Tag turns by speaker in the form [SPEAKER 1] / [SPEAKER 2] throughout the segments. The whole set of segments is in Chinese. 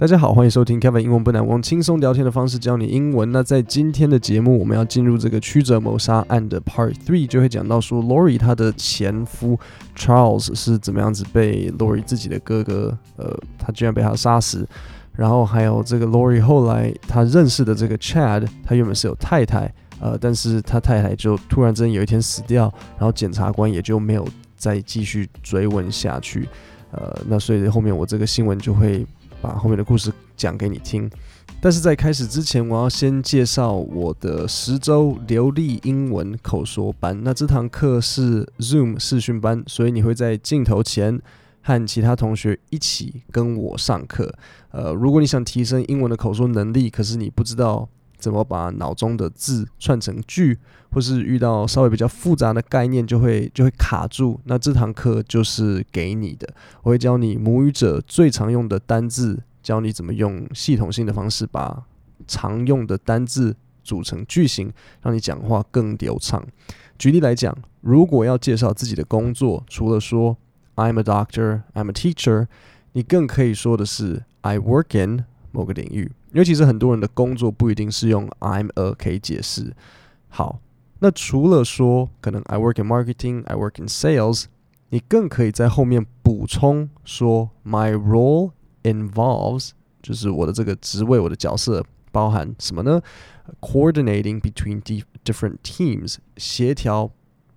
[SPEAKER 1] 大家好，欢迎收听 Kevin 英文不难，我用轻松聊天的方式教你英文。那在今天的节目，我们要进入这个曲折谋杀案的 Part Three，就会讲到说 Lori 她的前夫 Charles 是怎么样子被 Lori 自己的哥哥，呃，他居然被他杀死。然后还有这个 Lori 后来他认识的这个 Chad，他原本是有太太，呃，但是他太太就突然之间有一天死掉，然后检察官也就没有再继续追问下去。呃，那所以后面我这个新闻就会。把后面的故事讲给你听，但是在开始之前，我要先介绍我的十周流利英文口说班。那这堂课是 Zoom 视讯班，所以你会在镜头前和其他同学一起跟我上课。呃，如果你想提升英文的口说能力，可是你不知道怎么把脑中的字串成句，或是遇到稍微比较复杂的概念就会就会卡住，那这堂课就是给你的。我会教你母语者最常用的单字，教你怎么用系统性的方式把常用的单字组成句型，让你讲话更流畅。举例来讲，如果要介绍自己的工作，除了说 I'm a doctor, I'm a teacher，你更可以说的是 I work in 某个领域。因为其实很多人的工作不一定是用 I'm a 可以解释。好，那除了说可能 I work in marketing, I work in sales，你更可以在后面补充说 My role involves，就是我的这个职位，我的角色包含什么呢？Coordinating between different teams，协调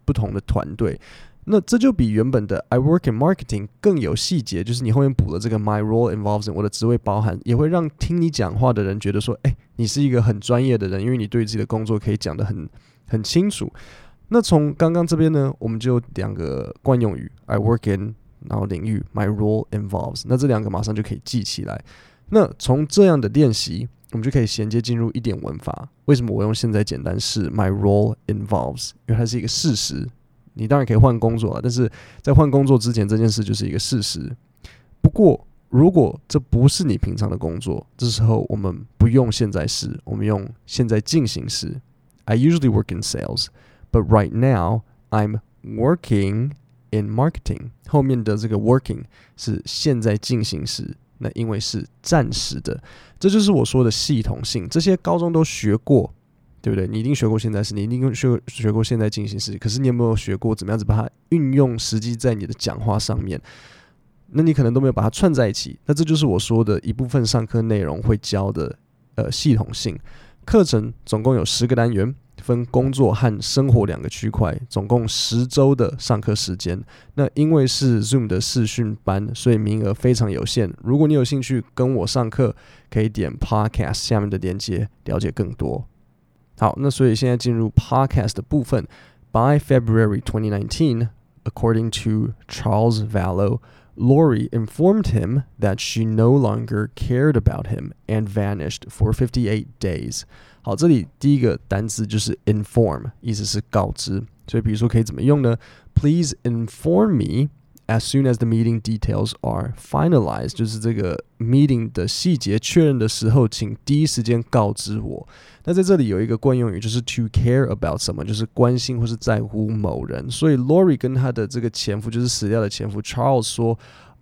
[SPEAKER 1] 不同的团队。那这就比原本的 I work in marketing 更有细节，就是你后面补了这个 My role involves，我的职位包含，也会让听你讲话的人觉得说，哎，你是一个很专业的人，因为你对自己的工作可以讲得很很清楚。那从刚刚这边呢，我们就两个惯用语 I work in，然后领域 My role involves，那这两个马上就可以记起来。那从这样的练习，我们就可以衔接进入一点文法。为什么我用现在简单式 My role involves？因为它是一个事实。你当然可以换工作啊，但是在换工作之前，这件事就是一个事实。不过，如果这不是你平常的工作，这时候我们不用现在时，我们用现在进行时。I usually work in sales, but right now I'm working in marketing。后面的这个 working 是现在进行时，那因为是暂时的，这就是我说的系统性。这些高中都学过。对不对？你一定学过现在时，你一定学学过现在进行时。可是你有没有学过怎么样子把它运用实际在你的讲话上面？那你可能都没有把它串在一起。那这就是我说的一部分上课内容会教的呃系统性课程，总共有十个单元，分工作和生活两个区块，总共十周的上课时间。那因为是 Zoom 的视讯班，所以名额非常有限。如果你有兴趣跟我上课，可以点 Podcast 下面的链接了解更多。好，那所以现在进入 podcast 的部分。By February 2019, according to Charles Vallow, Lori informed him that she no longer cared about him and vanished for 58 days. 好，这里第一个单词就是 inform，意思是告知。所以比如说可以怎么用呢？Please inform me. As soon as the meeting details are finalized，就是这个 meeting 的细节确认的时候，请第一时间告知我。那在这里有一个惯用语，就是 to care about 什么，就是关心或是在乎某人。所以 Lori 跟她的这个前夫，就是死掉的前夫 Charles 说：“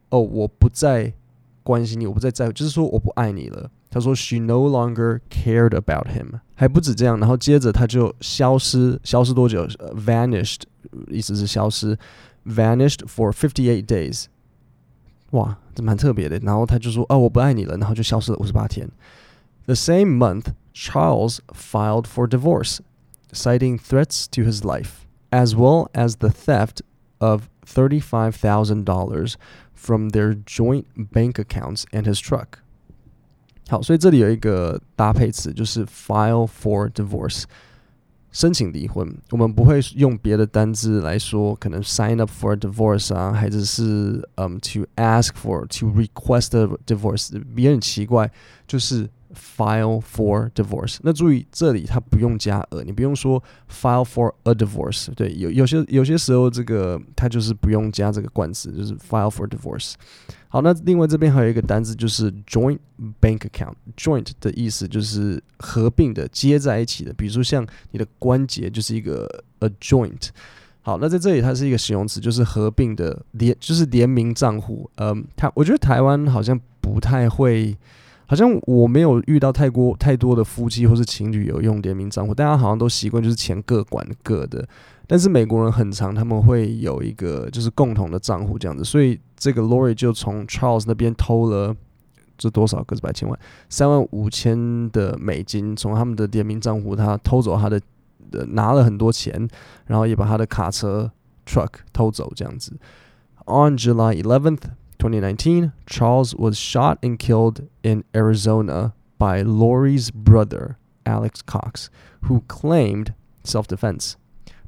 [SPEAKER 1] 哦，我不再关心你，我不再在乎，就是说我不爱你了。”他说：“She no longer cared about him。”还不止这样，然后接着他就消失，消失多久？Vanished，意思是消失。Vanished for fifty-eight days，哇，这蛮特别的。然后他就说：“哦，我不爱你了。”然后就消失了五十八天。The same month, Charles filed for divorce, citing threats to his life, as well as the theft of thirty-five thousand dollars from their joint bank accounts and his truck。好，所以这里有一个搭配词，就是 file for divorce。 申请离婚，我们不会用别的单字来说，可能 sign up for a divorce 啊，还是是嗯 to ask for to request a divorce，也很奇怪，就是。File for divorce。那注意这里它不用加 a，你不用说 file for a divorce。对，有有些有些时候这个它就是不用加这个冠词，就是 file for divorce。好，那另外这边还有一个单字就是 joint bank account。joint 的意思就是合并的、接在一起的。比如说像你的关节就是一个 a joint。好，那在这里它是一个形容词，就是合并的联，就是联名账户。嗯，它我觉得台湾好像不太会。好像我没有遇到太过太多的夫妻或是情侣有用联名账户，大家好像都习惯就是钱各管各的。但是美国人很常，他们会有一个就是共同的账户这样子，所以这个 Lori 就从 Charles 那边偷了这多少个百千万三万五千的美金，从他们的联名账户他偷走他的，拿了很多钱，然后也把他的卡车 truck 偷走这样子。On July 11th, 2019, Charles was shot and killed in Arizona by Lori's brother Alex Cox, who claimed self-defense.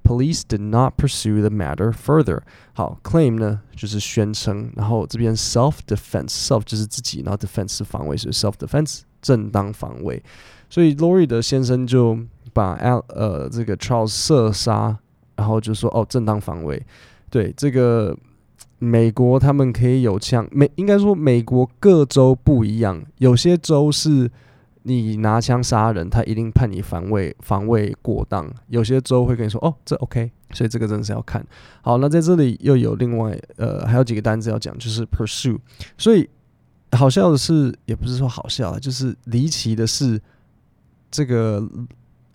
[SPEAKER 1] Police did not pursue the matter further. 好，claim 呢就是宣称，然后这边 self defense，self 就是自己，然后 defense 是防卫，所以 self defense 正当防卫。所以 Lori 的先生就把 Al 呃这个 Charles 射杀，然后就说哦正当防卫。对，这个 美国他们可以有枪，美应该说美国各州不一样，有些州是。你拿枪杀人，他一定判你防卫防卫过当。有些州会跟你说，哦，这 OK，所以这个真的是要看。好，那在这里又有另外呃还有几个单子要讲，就是 pursue。所以好笑的是，也不是说好笑，就是离奇的是，这个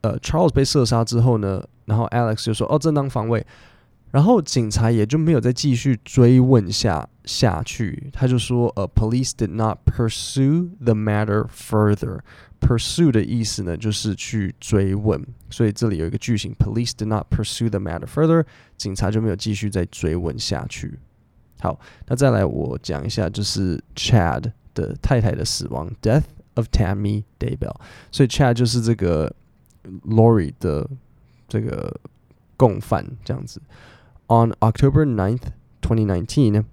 [SPEAKER 1] 呃 Charles 被射杀之后呢，然后 Alex 就说，哦，正当防卫。然后警察也就没有再继续追问下下去，他就说：“呃，police did not pursue the matter further。pursue 的意思呢，就是去追问，所以这里有一个句型：police did not pursue the matter further。警察就没有继续再追问下去。好，那再来我讲一下，就是 Chad 的太太的死亡，death of Tammy Daybell。所以 Chad 就是这个 Lori 的这个共犯，这样子。” On October 9th, 2019,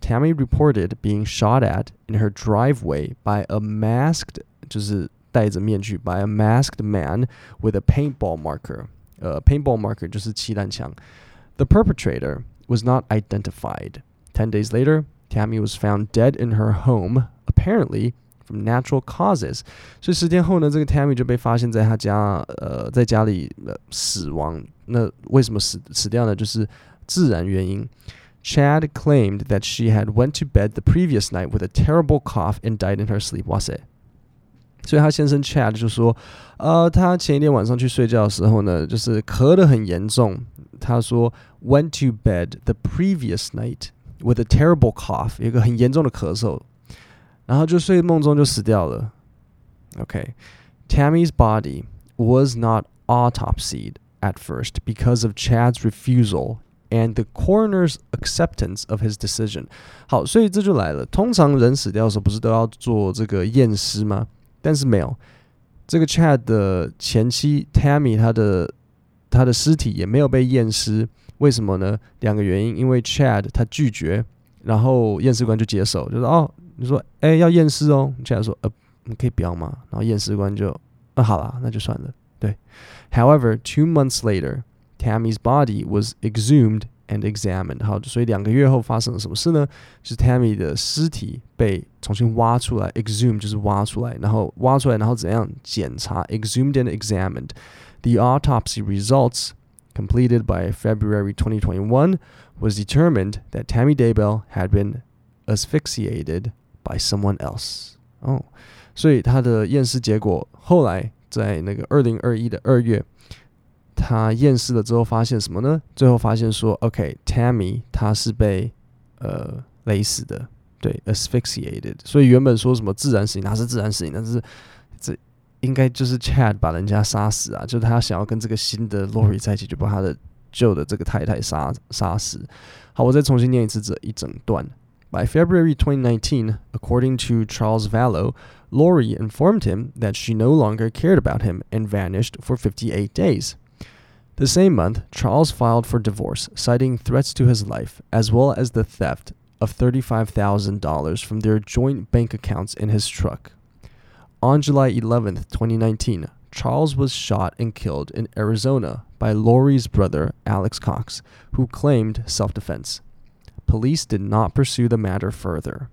[SPEAKER 1] Tammy reported being shot at in her driveway by a masked 就是戴着面具 by a masked man with a paintball marker. Uh, paintball marker 就是气弹枪. The perpetrator was not identified. Ten days later, Tammy was found dead in her home, apparently from natural causes. 所以十天后呢，这个 Tammy 就被发现在他家，呃，在家里呃死亡。那为什么死死掉呢？就是 自然原因。Chad claimed that she had went to bed the previous night with a terrible cough and died in her sleep. 哇塞！所以他先生 Chad 就说，呃，他前一天晚上去睡觉的时候呢，就是咳得很严重。他说 went to bed the previous night with a terrible cough，有一个很严重的咳嗽，然后就睡梦中就死掉了。OK，Tammy's、okay. body was not autopsied at first because of Chad's refusal and the coroner's acceptance of his decision。好，所以这就来了。通常人死掉的时候，不是都要做这个验尸吗？但是没有，这个 Chad 的前妻 Tammy，他的他的尸体也没有被验尸。为什么呢？两个原因。因为 Chad 他拒绝，然后验尸官就接受，就说：“哦，你说，哎，要验尸哦。”Chad 说：“呃，你可以不要吗？”然后验尸官就：“啊，好啦，那就算了。”对。However, two months later. Tammy's body was exhumed and examined。好，所以两个月后发生了什么事呢？就是 Tammy 的尸体被重新挖出来，exhumed 就是挖出来，然后挖出来，然后怎样检查？exhumed and examined。The autopsy results completed by February 2021 was determined that Tammy Daybell had been asphyxiated by someone else。哦，所以他的验尸结果后来在那个二零二一的二月。 他验尸了之后发现什么呢？最后发现说，OK，Tammy、他是被呃勒死的，对，asphyxiated。所以原本说什么自然死，哪是自然死？但是这应该就是 Chad 把人家杀死啊，就是他想要跟这个新的 Lori 在一起，就把他的旧的这个太太杀杀死。好，我再重新念一次这一整段。By February 2019, according to Charles Vallow, Lori informed him that she no longer cared about him and vanished for 58 days. The same month, Charles filed for divorce, citing threats to his life, as well as the theft of $35,000 from their joint bank accounts in his truck. On July 11, 2019, Charles was shot and killed in Arizona by Lori's brother, Alex Cox, who claimed self defense. Police did not pursue the matter further.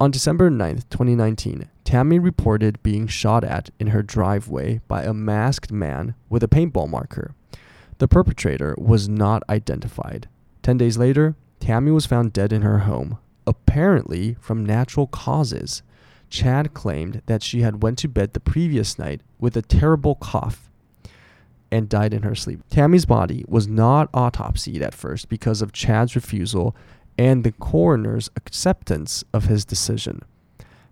[SPEAKER 1] On December 9, 2019, Tammy reported being shot at in her driveway by a masked man with a paintball marker. The perpetrator was not identified. Ten days later, Tammy was found dead in her home, apparently from natural causes. Chad claimed that she had went to bed the previous night with a terrible cough and died in her sleep. Tammy's body was not autopsied at first because of Chad's refusal and the coroner's acceptance of his decision.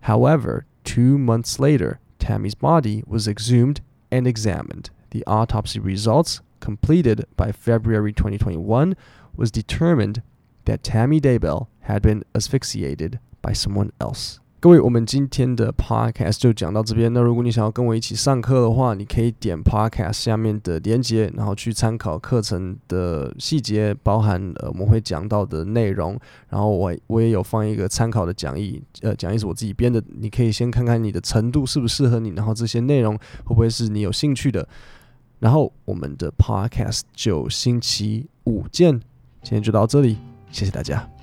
[SPEAKER 1] However, two months later, Tammy's body was exhumed and examined. The autopsy results, completed by February 2021, was determined that Tammy Daybell had been asphyxiated by someone else. 各位，我们今天的 podcast 就讲到这边。那如果你想要跟我一起上课的话，你可以点 podcast 下面的连接，然后去参考课程的细节，包含呃我们会讲到的内容。然后我我也有放一个参考的讲义，呃，讲义是我自己编的，你可以先看看你的程度适不适合你，然后这些内容会不会是你有兴趣的。然后我们的 podcast 就星期五见，今天就到这里，谢谢大家。